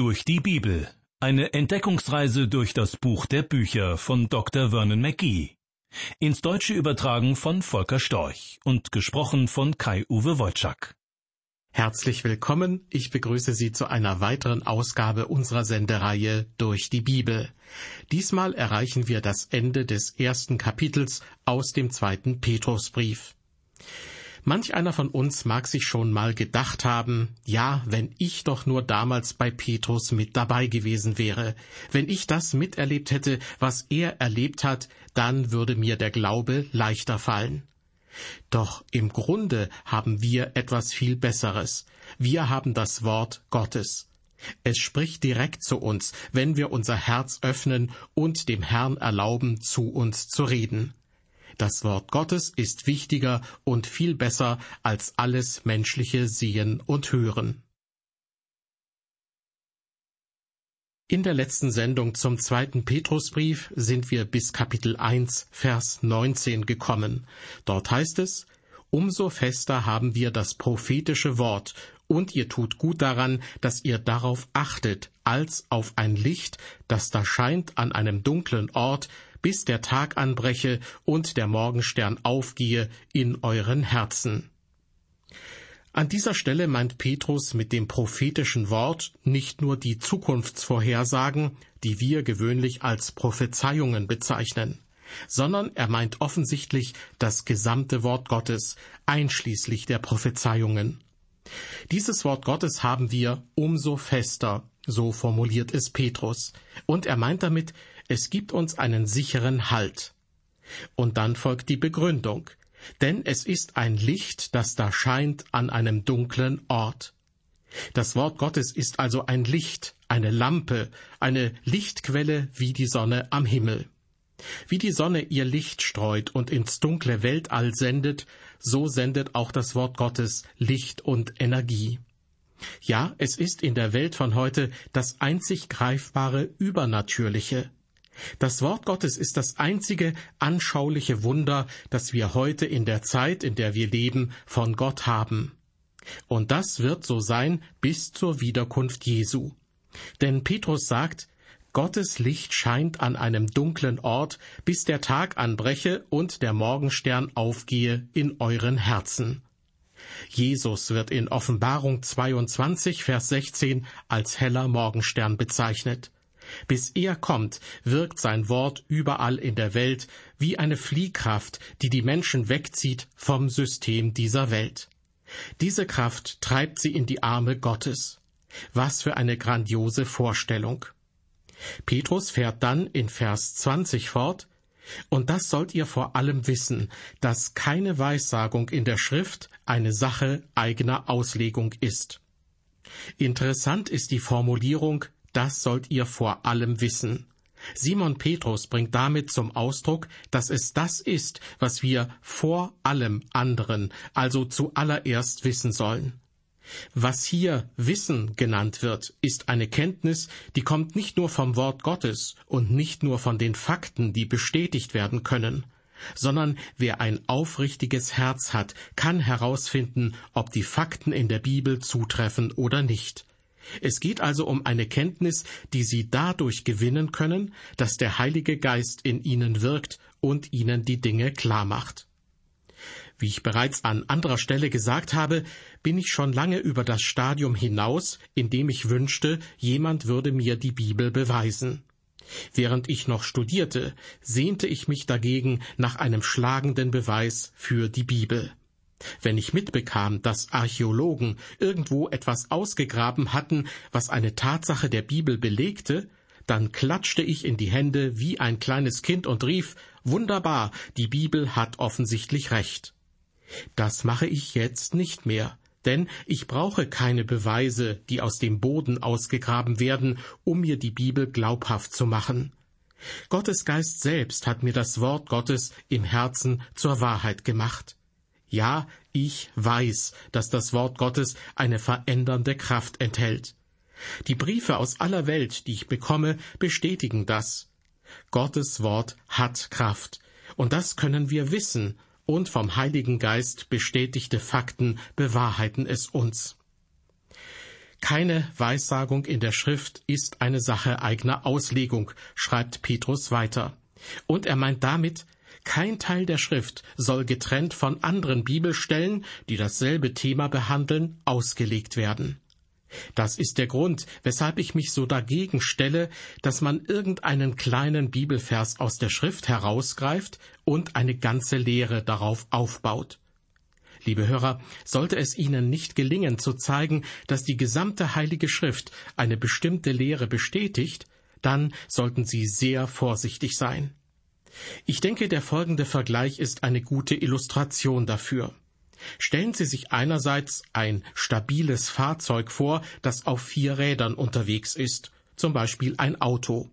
durch die Bibel. Eine Entdeckungsreise durch das Buch der Bücher von Dr. Vernon McGee. Ins Deutsche übertragen von Volker Storch und gesprochen von Kai-Uwe Wojczak. Herzlich willkommen. Ich begrüße Sie zu einer weiteren Ausgabe unserer Sendereihe durch die Bibel. Diesmal erreichen wir das Ende des ersten Kapitels aus dem zweiten Petrusbrief. Manch einer von uns mag sich schon mal gedacht haben, ja, wenn ich doch nur damals bei Petrus mit dabei gewesen wäre, wenn ich das miterlebt hätte, was er erlebt hat, dann würde mir der Glaube leichter fallen. Doch im Grunde haben wir etwas viel Besseres. Wir haben das Wort Gottes. Es spricht direkt zu uns, wenn wir unser Herz öffnen und dem Herrn erlauben, zu uns zu reden. Das Wort Gottes ist wichtiger und viel besser als alles menschliche Sehen und Hören. In der letzten Sendung zum zweiten Petrusbrief sind wir bis Kapitel 1, Vers 19 gekommen. Dort heißt es, Umso fester haben wir das prophetische Wort, und ihr tut gut daran, dass ihr darauf achtet, als auf ein Licht, das da scheint an einem dunklen Ort, bis der Tag anbreche und der Morgenstern aufgehe in euren Herzen. An dieser Stelle meint Petrus mit dem prophetischen Wort nicht nur die Zukunftsvorhersagen, die wir gewöhnlich als Prophezeiungen bezeichnen, sondern er meint offensichtlich das gesamte Wort Gottes, einschließlich der Prophezeiungen. Dieses Wort Gottes haben wir umso fester, so formuliert es Petrus, und er meint damit es gibt uns einen sicheren Halt. Und dann folgt die Begründung. Denn es ist ein Licht, das da scheint an einem dunklen Ort. Das Wort Gottes ist also ein Licht, eine Lampe, eine Lichtquelle wie die Sonne am Himmel. Wie die Sonne ihr Licht streut und ins dunkle Weltall sendet, so sendet auch das Wort Gottes Licht und Energie. Ja, es ist in der Welt von heute das einzig greifbare Übernatürliche. Das Wort Gottes ist das einzige anschauliche Wunder, das wir heute in der Zeit, in der wir leben, von Gott haben. Und das wird so sein bis zur Wiederkunft Jesu. Denn Petrus sagt, Gottes Licht scheint an einem dunklen Ort, bis der Tag anbreche und der Morgenstern aufgehe in euren Herzen. Jesus wird in Offenbarung 22, Vers 16 als heller Morgenstern bezeichnet. Bis er kommt, wirkt sein Wort überall in der Welt wie eine Fliehkraft, die die Menschen wegzieht vom System dieser Welt. Diese Kraft treibt sie in die Arme Gottes. Was für eine grandiose Vorstellung. Petrus fährt dann in Vers 20 fort, und das sollt ihr vor allem wissen, dass keine Weissagung in der Schrift eine Sache eigener Auslegung ist. Interessant ist die Formulierung das sollt ihr vor allem wissen. Simon Petrus bringt damit zum Ausdruck, dass es das ist, was wir vor allem anderen, also zuallererst wissen sollen. Was hier Wissen genannt wird, ist eine Kenntnis, die kommt nicht nur vom Wort Gottes und nicht nur von den Fakten, die bestätigt werden können, sondern wer ein aufrichtiges Herz hat, kann herausfinden, ob die Fakten in der Bibel zutreffen oder nicht. Es geht also um eine Kenntnis, die Sie dadurch gewinnen können, dass der Heilige Geist in Ihnen wirkt und Ihnen die Dinge klar macht. Wie ich bereits an anderer Stelle gesagt habe, bin ich schon lange über das Stadium hinaus, in dem ich wünschte, jemand würde mir die Bibel beweisen. Während ich noch studierte, sehnte ich mich dagegen nach einem schlagenden Beweis für die Bibel. Wenn ich mitbekam, dass Archäologen irgendwo etwas ausgegraben hatten, was eine Tatsache der Bibel belegte, dann klatschte ich in die Hände wie ein kleines Kind und rief Wunderbar, die Bibel hat offensichtlich recht. Das mache ich jetzt nicht mehr, denn ich brauche keine Beweise, die aus dem Boden ausgegraben werden, um mir die Bibel glaubhaft zu machen. Gottes Geist selbst hat mir das Wort Gottes im Herzen zur Wahrheit gemacht. Ja, ich weiß, dass das Wort Gottes eine verändernde Kraft enthält. Die Briefe aus aller Welt, die ich bekomme, bestätigen das. Gottes Wort hat Kraft, und das können wir wissen, und vom Heiligen Geist bestätigte Fakten bewahrheiten es uns. Keine Weissagung in der Schrift ist eine Sache eigener Auslegung, schreibt Petrus weiter. Und er meint damit, kein Teil der Schrift soll getrennt von anderen Bibelstellen, die dasselbe Thema behandeln, ausgelegt werden. Das ist der Grund, weshalb ich mich so dagegen stelle, dass man irgendeinen kleinen Bibelvers aus der Schrift herausgreift und eine ganze Lehre darauf aufbaut. Liebe Hörer, sollte es Ihnen nicht gelingen zu zeigen, dass die gesamte Heilige Schrift eine bestimmte Lehre bestätigt, dann sollten Sie sehr vorsichtig sein. Ich denke, der folgende Vergleich ist eine gute Illustration dafür. Stellen Sie sich einerseits ein stabiles Fahrzeug vor, das auf vier Rädern unterwegs ist, zum Beispiel ein Auto,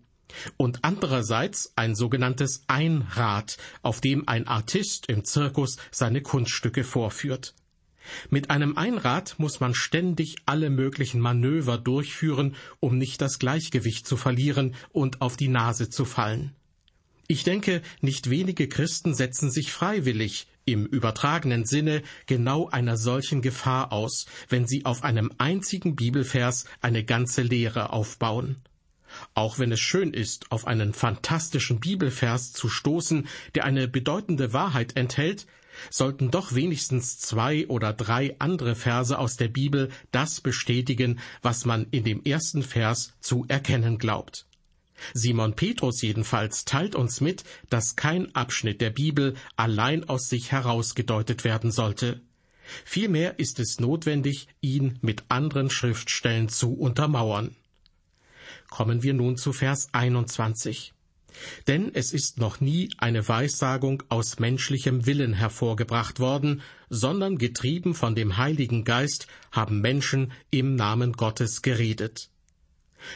und andererseits ein sogenanntes Einrad, auf dem ein Artist im Zirkus seine Kunststücke vorführt. Mit einem Einrad muss man ständig alle möglichen Manöver durchführen, um nicht das Gleichgewicht zu verlieren und auf die Nase zu fallen. Ich denke, nicht wenige Christen setzen sich freiwillig im übertragenen Sinne genau einer solchen Gefahr aus, wenn sie auf einem einzigen Bibelvers eine ganze Lehre aufbauen. Auch wenn es schön ist, auf einen fantastischen Bibelvers zu stoßen, der eine bedeutende Wahrheit enthält, sollten doch wenigstens zwei oder drei andere Verse aus der Bibel das bestätigen, was man in dem ersten Vers zu erkennen glaubt. Simon Petrus jedenfalls teilt uns mit, dass kein Abschnitt der Bibel allein aus sich herausgedeutet werden sollte. Vielmehr ist es notwendig, ihn mit anderen Schriftstellen zu untermauern. Kommen wir nun zu Vers 21. Denn es ist noch nie eine Weissagung aus menschlichem Willen hervorgebracht worden, sondern getrieben von dem Heiligen Geist haben Menschen im Namen Gottes geredet.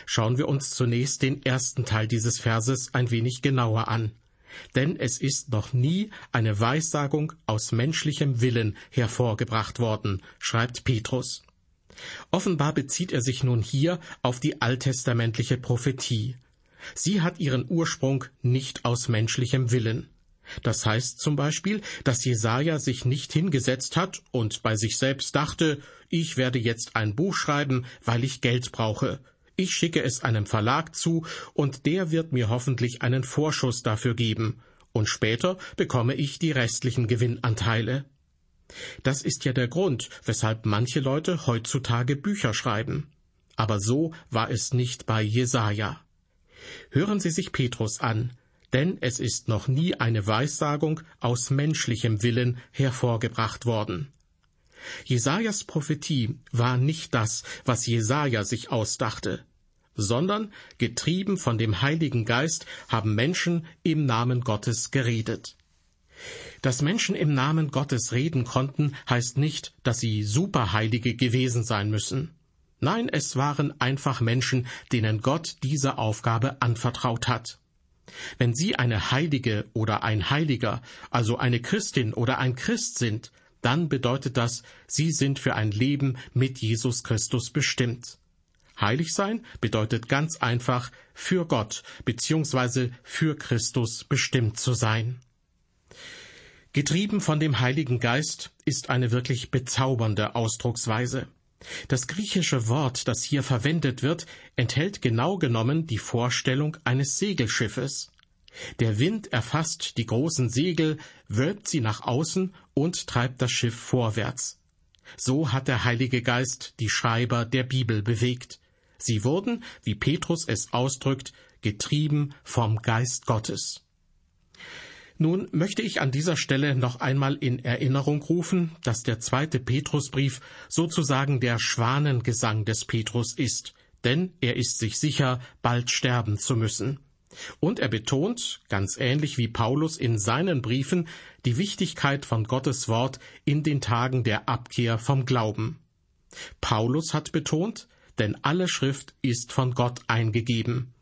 Schauen wir uns zunächst den ersten Teil dieses Verses ein wenig genauer an. Denn es ist noch nie eine Weissagung aus menschlichem Willen hervorgebracht worden, schreibt Petrus. Offenbar bezieht er sich nun hier auf die alttestamentliche Prophetie. Sie hat ihren Ursprung nicht aus menschlichem Willen. Das heißt zum Beispiel, dass Jesaja sich nicht hingesetzt hat und bei sich selbst dachte, ich werde jetzt ein Buch schreiben, weil ich Geld brauche, ich schicke es einem Verlag zu, und der wird mir hoffentlich einen Vorschuss dafür geben, und später bekomme ich die restlichen Gewinnanteile. Das ist ja der Grund, weshalb manche Leute heutzutage Bücher schreiben. Aber so war es nicht bei Jesaja. Hören Sie sich Petrus an, denn es ist noch nie eine Weissagung aus menschlichem Willen hervorgebracht worden. Jesajas Prophetie war nicht das, was Jesaja sich ausdachte, sondern getrieben von dem Heiligen Geist haben Menschen im Namen Gottes geredet. Dass Menschen im Namen Gottes reden konnten, heißt nicht, dass sie Superheilige gewesen sein müssen. Nein, es waren einfach Menschen, denen Gott diese Aufgabe anvertraut hat. Wenn Sie eine Heilige oder ein Heiliger, also eine Christin oder ein Christ sind, dann bedeutet das, sie sind für ein Leben mit Jesus Christus bestimmt. Heilig sein bedeutet ganz einfach, für Gott bzw. für Christus bestimmt zu sein. Getrieben von dem Heiligen Geist ist eine wirklich bezaubernde Ausdrucksweise. Das griechische Wort, das hier verwendet wird, enthält genau genommen die Vorstellung eines Segelschiffes. Der Wind erfasst die großen Segel, wölbt sie nach außen und treibt das Schiff vorwärts. So hat der Heilige Geist die Schreiber der Bibel bewegt. Sie wurden, wie Petrus es ausdrückt, getrieben vom Geist Gottes. Nun möchte ich an dieser Stelle noch einmal in Erinnerung rufen, dass der zweite Petrusbrief sozusagen der Schwanengesang des Petrus ist, denn er ist sich sicher, bald sterben zu müssen. Und er betont, ganz ähnlich wie Paulus in seinen Briefen, die Wichtigkeit von Gottes Wort in den Tagen der Abkehr vom Glauben. Paulus hat betont, denn alle Schrift ist von Gott eingegeben.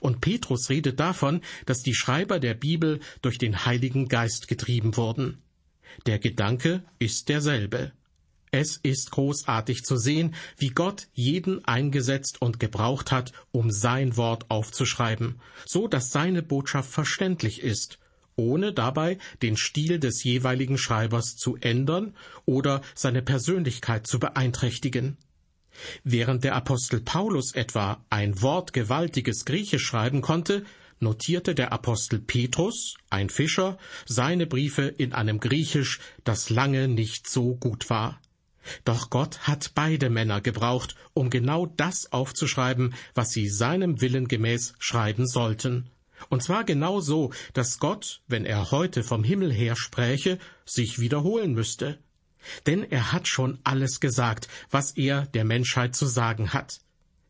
Und Petrus redet davon, dass die Schreiber der Bibel durch den Heiligen Geist getrieben wurden. Der Gedanke ist derselbe. Es ist großartig zu sehen, wie Gott jeden eingesetzt und gebraucht hat, um sein Wort aufzuschreiben, so dass seine Botschaft verständlich ist, ohne dabei den Stil des jeweiligen Schreibers zu ändern oder seine Persönlichkeit zu beeinträchtigen. Während der Apostel Paulus etwa ein wortgewaltiges Griechisch schreiben konnte, notierte der Apostel Petrus, ein Fischer, seine Briefe in einem Griechisch, das lange nicht so gut war. Doch Gott hat beide Männer gebraucht, um genau das aufzuschreiben, was sie seinem Willen gemäß schreiben sollten. Und zwar genau so, dass Gott, wenn er heute vom Himmel her spräche, sich wiederholen müsste. Denn er hat schon alles gesagt, was er der Menschheit zu sagen hat.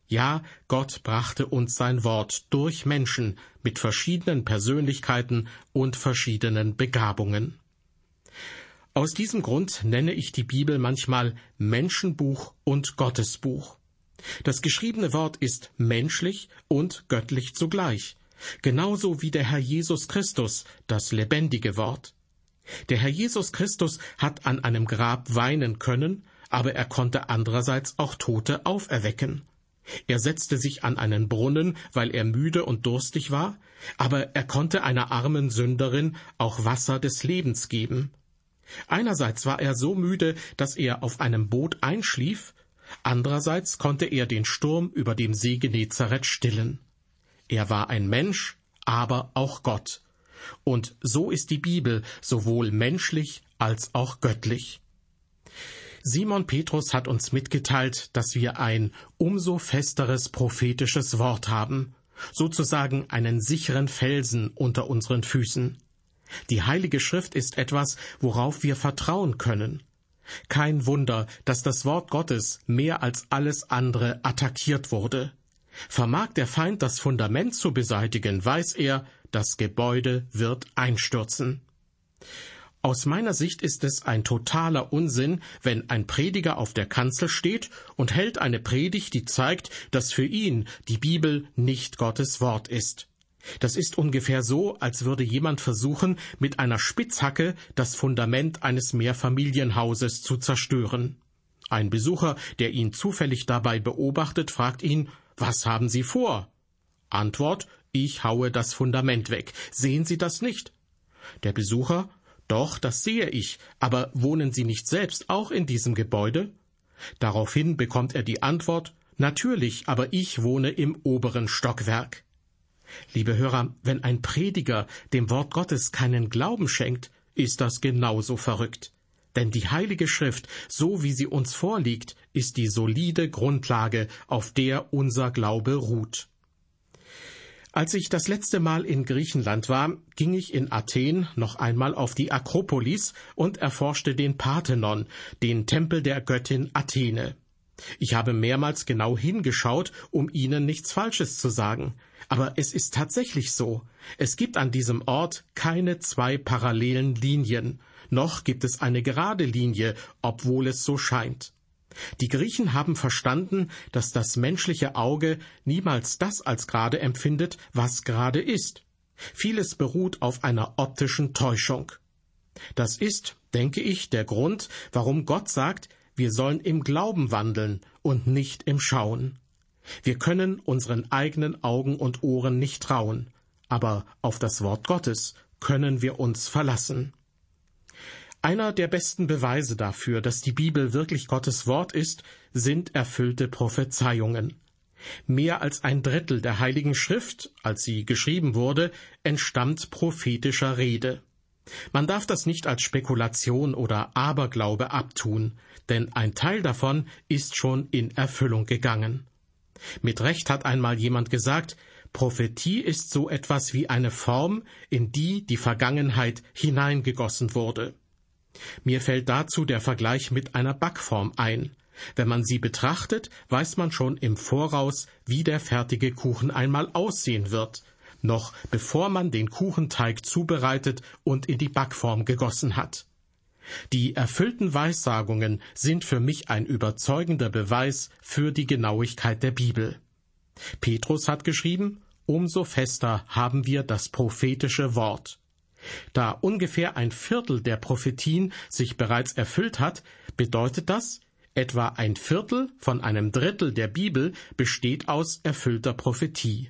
Ja, Gott brachte uns sein Wort durch Menschen mit verschiedenen Persönlichkeiten und verschiedenen Begabungen. Aus diesem Grund nenne ich die Bibel manchmal Menschenbuch und Gottesbuch. Das geschriebene Wort ist menschlich und göttlich zugleich, genauso wie der Herr Jesus Christus, das lebendige Wort. Der Herr Jesus Christus hat an einem Grab weinen können, aber er konnte andererseits auch Tote auferwecken. Er setzte sich an einen Brunnen, weil er müde und durstig war, aber er konnte einer armen Sünderin auch Wasser des Lebens geben. Einerseits war er so müde, dass er auf einem Boot einschlief, andererseits konnte er den Sturm über dem See Genezareth stillen. Er war ein Mensch, aber auch Gott. Und so ist die Bibel sowohl menschlich als auch göttlich. Simon Petrus hat uns mitgeteilt, dass wir ein umso festeres prophetisches Wort haben, sozusagen einen sicheren Felsen unter unseren Füßen. Die Heilige Schrift ist etwas, worauf wir vertrauen können. Kein Wunder, dass das Wort Gottes mehr als alles andere attackiert wurde. Vermag der Feind das Fundament zu beseitigen, weiß er, das Gebäude wird einstürzen. Aus meiner Sicht ist es ein totaler Unsinn, wenn ein Prediger auf der Kanzel steht und hält eine Predigt, die zeigt, dass für ihn die Bibel nicht Gottes Wort ist. Das ist ungefähr so, als würde jemand versuchen, mit einer Spitzhacke das Fundament eines Mehrfamilienhauses zu zerstören. Ein Besucher, der ihn zufällig dabei beobachtet, fragt ihn, was haben Sie vor? Antwort, ich haue das Fundament weg. Sehen Sie das nicht? Der Besucher, doch, das sehe ich, aber wohnen Sie nicht selbst auch in diesem Gebäude? Daraufhin bekommt er die Antwort, natürlich, aber ich wohne im oberen Stockwerk. Liebe Hörer, wenn ein Prediger dem Wort Gottes keinen Glauben schenkt, ist das genauso verrückt. Denn die Heilige Schrift, so wie sie uns vorliegt, ist die solide Grundlage, auf der unser Glaube ruht. Als ich das letzte Mal in Griechenland war, ging ich in Athen noch einmal auf die Akropolis und erforschte den Parthenon, den Tempel der Göttin Athene. Ich habe mehrmals genau hingeschaut, um Ihnen nichts Falsches zu sagen. Aber es ist tatsächlich so. Es gibt an diesem Ort keine zwei parallelen Linien, noch gibt es eine gerade Linie, obwohl es so scheint. Die Griechen haben verstanden, dass das menschliche Auge niemals das als gerade empfindet, was gerade ist. Vieles beruht auf einer optischen Täuschung. Das ist, denke ich, der Grund, warum Gott sagt, wir sollen im Glauben wandeln und nicht im Schauen. Wir können unseren eigenen Augen und Ohren nicht trauen, aber auf das Wort Gottes können wir uns verlassen. Einer der besten Beweise dafür, dass die Bibel wirklich Gottes Wort ist, sind erfüllte Prophezeiungen. Mehr als ein Drittel der Heiligen Schrift, als sie geschrieben wurde, entstammt prophetischer Rede. Man darf das nicht als Spekulation oder Aberglaube abtun, denn ein Teil davon ist schon in Erfüllung gegangen. Mit Recht hat einmal jemand gesagt, Prophetie ist so etwas wie eine Form, in die die Vergangenheit hineingegossen wurde. Mir fällt dazu der Vergleich mit einer Backform ein. Wenn man sie betrachtet, weiß man schon im Voraus, wie der fertige Kuchen einmal aussehen wird, noch bevor man den Kuchenteig zubereitet und in die Backform gegossen hat. Die erfüllten Weissagungen sind für mich ein überzeugender Beweis für die Genauigkeit der Bibel. Petrus hat geschrieben, umso fester haben wir das prophetische Wort. Da ungefähr ein Viertel der Prophetien sich bereits erfüllt hat, bedeutet das, etwa ein Viertel von einem Drittel der Bibel besteht aus erfüllter Prophetie.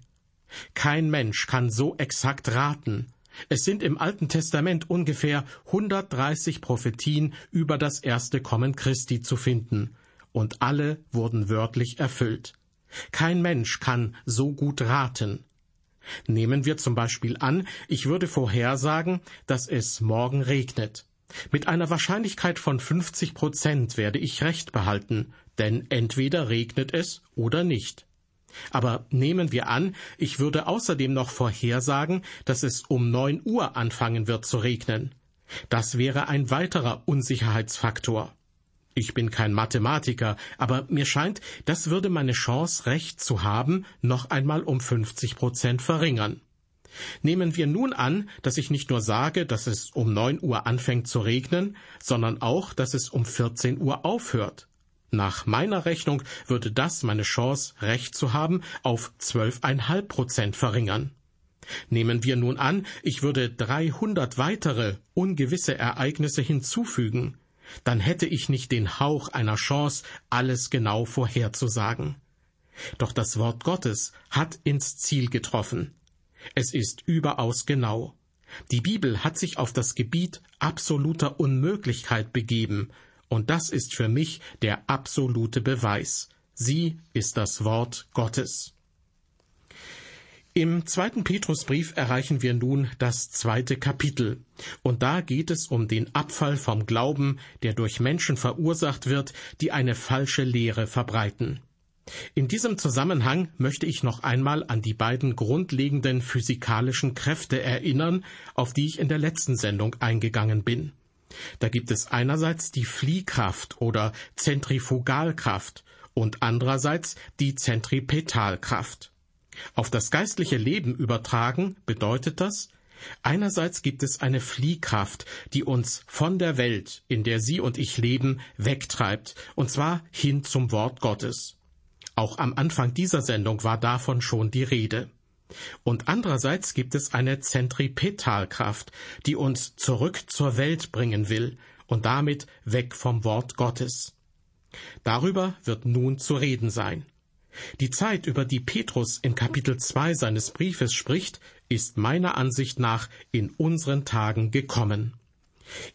Kein Mensch kann so exakt raten. Es sind im Alten Testament ungefähr 130 Prophetien über das erste Kommen Christi zu finden. und alle wurden wörtlich erfüllt. Kein Mensch kann so gut raten. Nehmen wir zum Beispiel an, ich würde vorhersagen, dass es morgen regnet. Mit einer Wahrscheinlichkeit von 50 Prozent werde ich Recht behalten, denn entweder regnet es oder nicht. Aber nehmen wir an, ich würde außerdem noch vorhersagen, dass es um neun Uhr anfangen wird zu regnen. Das wäre ein weiterer Unsicherheitsfaktor. Ich bin kein Mathematiker, aber mir scheint, das würde meine Chance, recht zu haben, noch einmal um 50 Prozent verringern. Nehmen wir nun an, dass ich nicht nur sage, dass es um neun Uhr anfängt zu regnen, sondern auch, dass es um 14 Uhr aufhört. Nach meiner Rechnung würde das meine Chance, recht zu haben, auf zwölfeinhalb Prozent verringern. Nehmen wir nun an, ich würde 300 weitere ungewisse Ereignisse hinzufügen, dann hätte ich nicht den Hauch einer Chance, alles genau vorherzusagen. Doch das Wort Gottes hat ins Ziel getroffen. Es ist überaus genau. Die Bibel hat sich auf das Gebiet absoluter Unmöglichkeit begeben, und das ist für mich der absolute Beweis. Sie ist das Wort Gottes. Im zweiten Petrusbrief erreichen wir nun das zweite Kapitel, und da geht es um den Abfall vom Glauben, der durch Menschen verursacht wird, die eine falsche Lehre verbreiten. In diesem Zusammenhang möchte ich noch einmal an die beiden grundlegenden physikalischen Kräfte erinnern, auf die ich in der letzten Sendung eingegangen bin. Da gibt es einerseits die Fliehkraft oder Zentrifugalkraft und andererseits die Zentripetalkraft. Auf das geistliche Leben übertragen bedeutet das, einerseits gibt es eine Fliehkraft, die uns von der Welt, in der Sie und ich leben, wegtreibt, und zwar hin zum Wort Gottes. Auch am Anfang dieser Sendung war davon schon die Rede. Und andererseits gibt es eine Zentripetalkraft, die uns zurück zur Welt bringen will und damit weg vom Wort Gottes. Darüber wird nun zu reden sein. Die Zeit, über die Petrus in Kapitel 2 seines Briefes spricht, ist meiner Ansicht nach in unseren Tagen gekommen.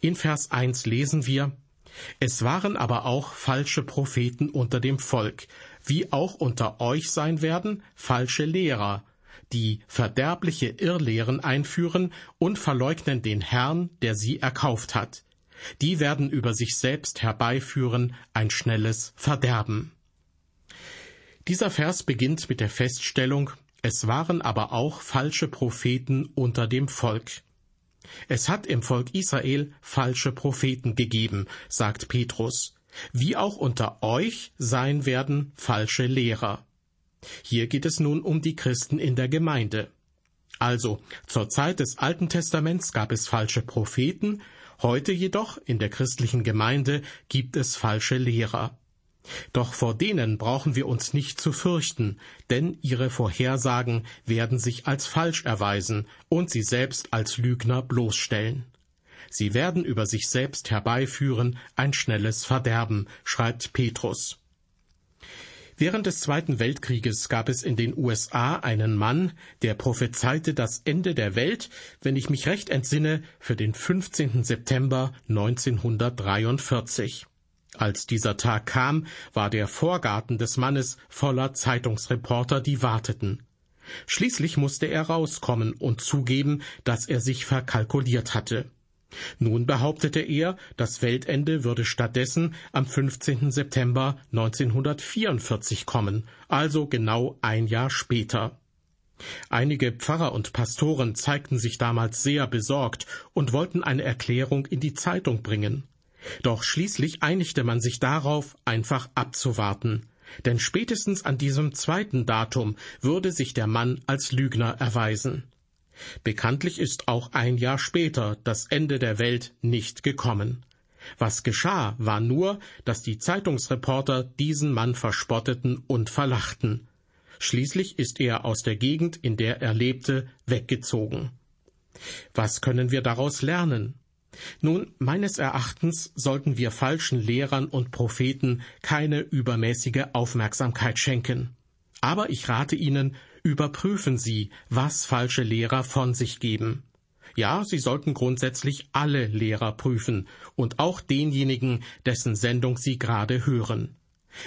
In Vers 1 lesen wir, Es waren aber auch falsche Propheten unter dem Volk, wie auch unter euch sein werden falsche Lehrer, die verderbliche Irrlehren einführen und verleugnen den Herrn, der sie erkauft hat. Die werden über sich selbst herbeiführen ein schnelles Verderben. Dieser Vers beginnt mit der Feststellung, es waren aber auch falsche Propheten unter dem Volk. Es hat im Volk Israel falsche Propheten gegeben, sagt Petrus, wie auch unter euch sein werden falsche Lehrer. Hier geht es nun um die Christen in der Gemeinde. Also, zur Zeit des Alten Testaments gab es falsche Propheten, heute jedoch in der christlichen Gemeinde gibt es falsche Lehrer. Doch vor denen brauchen wir uns nicht zu fürchten, denn ihre Vorhersagen werden sich als falsch erweisen und sie selbst als Lügner bloßstellen. Sie werden über sich selbst herbeiführen ein schnelles Verderben, schreibt Petrus. Während des Zweiten Weltkrieges gab es in den USA einen Mann, der prophezeite das Ende der Welt, wenn ich mich recht entsinne, für den 15. September 1943. Als dieser Tag kam, war der Vorgarten des Mannes voller Zeitungsreporter, die warteten. Schließlich musste er rauskommen und zugeben, dass er sich verkalkuliert hatte. Nun behauptete er, das Weltende würde stattdessen am 15. September 1944 kommen, also genau ein Jahr später. Einige Pfarrer und Pastoren zeigten sich damals sehr besorgt und wollten eine Erklärung in die Zeitung bringen. Doch schließlich einigte man sich darauf, einfach abzuwarten, denn spätestens an diesem zweiten Datum würde sich der Mann als Lügner erweisen. Bekanntlich ist auch ein Jahr später das Ende der Welt nicht gekommen. Was geschah, war nur, dass die Zeitungsreporter diesen Mann verspotteten und verlachten. Schließlich ist er aus der Gegend, in der er lebte, weggezogen. Was können wir daraus lernen? Nun, meines Erachtens sollten wir falschen Lehrern und Propheten keine übermäßige Aufmerksamkeit schenken. Aber ich rate Ihnen, überprüfen Sie, was falsche Lehrer von sich geben. Ja, Sie sollten grundsätzlich alle Lehrer prüfen und auch denjenigen, dessen Sendung Sie gerade hören.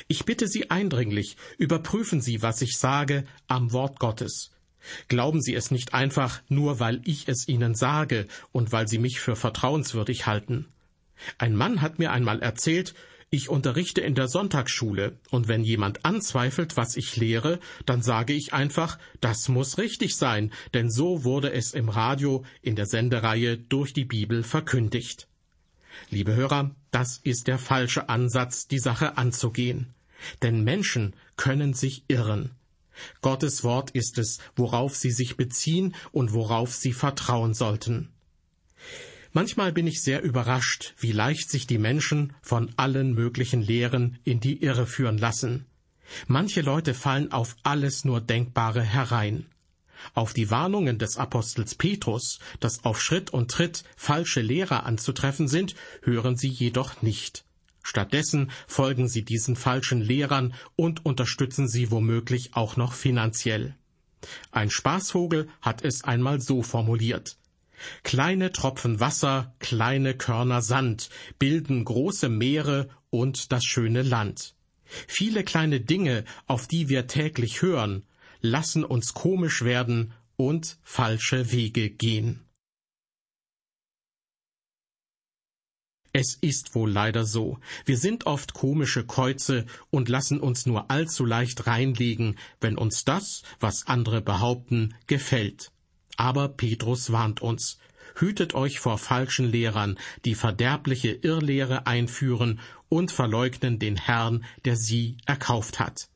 Ich bitte Sie eindringlich, überprüfen Sie, was ich sage, am Wort Gottes. Glauben Sie es nicht einfach nur, weil ich es Ihnen sage und weil Sie mich für vertrauenswürdig halten. Ein Mann hat mir einmal erzählt, ich unterrichte in der Sonntagsschule, und wenn jemand anzweifelt, was ich lehre, dann sage ich einfach, das muss richtig sein, denn so wurde es im Radio in der Sendereihe durch die Bibel verkündigt. Liebe Hörer, das ist der falsche Ansatz, die Sache anzugehen. Denn Menschen können sich irren. Gottes Wort ist es, worauf sie sich beziehen und worauf sie vertrauen sollten. Manchmal bin ich sehr überrascht, wie leicht sich die Menschen von allen möglichen Lehren in die Irre führen lassen. Manche Leute fallen auf alles nur Denkbare herein. Auf die Warnungen des Apostels Petrus, dass auf Schritt und Tritt falsche Lehrer anzutreffen sind, hören sie jedoch nicht. Stattdessen folgen sie diesen falschen Lehrern und unterstützen sie womöglich auch noch finanziell. Ein Spaßvogel hat es einmal so formuliert. Kleine Tropfen Wasser, kleine Körner Sand bilden große Meere und das schöne Land. Viele kleine Dinge, auf die wir täglich hören, lassen uns komisch werden und falsche Wege gehen. Es ist wohl leider so. Wir sind oft komische Käuze und lassen uns nur allzu leicht reinlegen, wenn uns das, was andere behaupten, gefällt. Aber Petrus warnt uns, hütet euch vor falschen Lehrern, die verderbliche Irrlehre einführen und verleugnen den Herrn, der sie erkauft hat.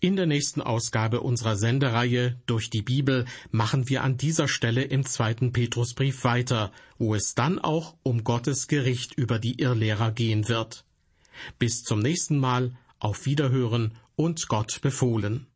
In der nächsten Ausgabe unserer Sendereihe durch die Bibel machen wir an dieser Stelle im zweiten Petrusbrief weiter, wo es dann auch um Gottes Gericht über die Irrlehrer gehen wird. Bis zum nächsten Mal, auf Wiederhören und Gott befohlen.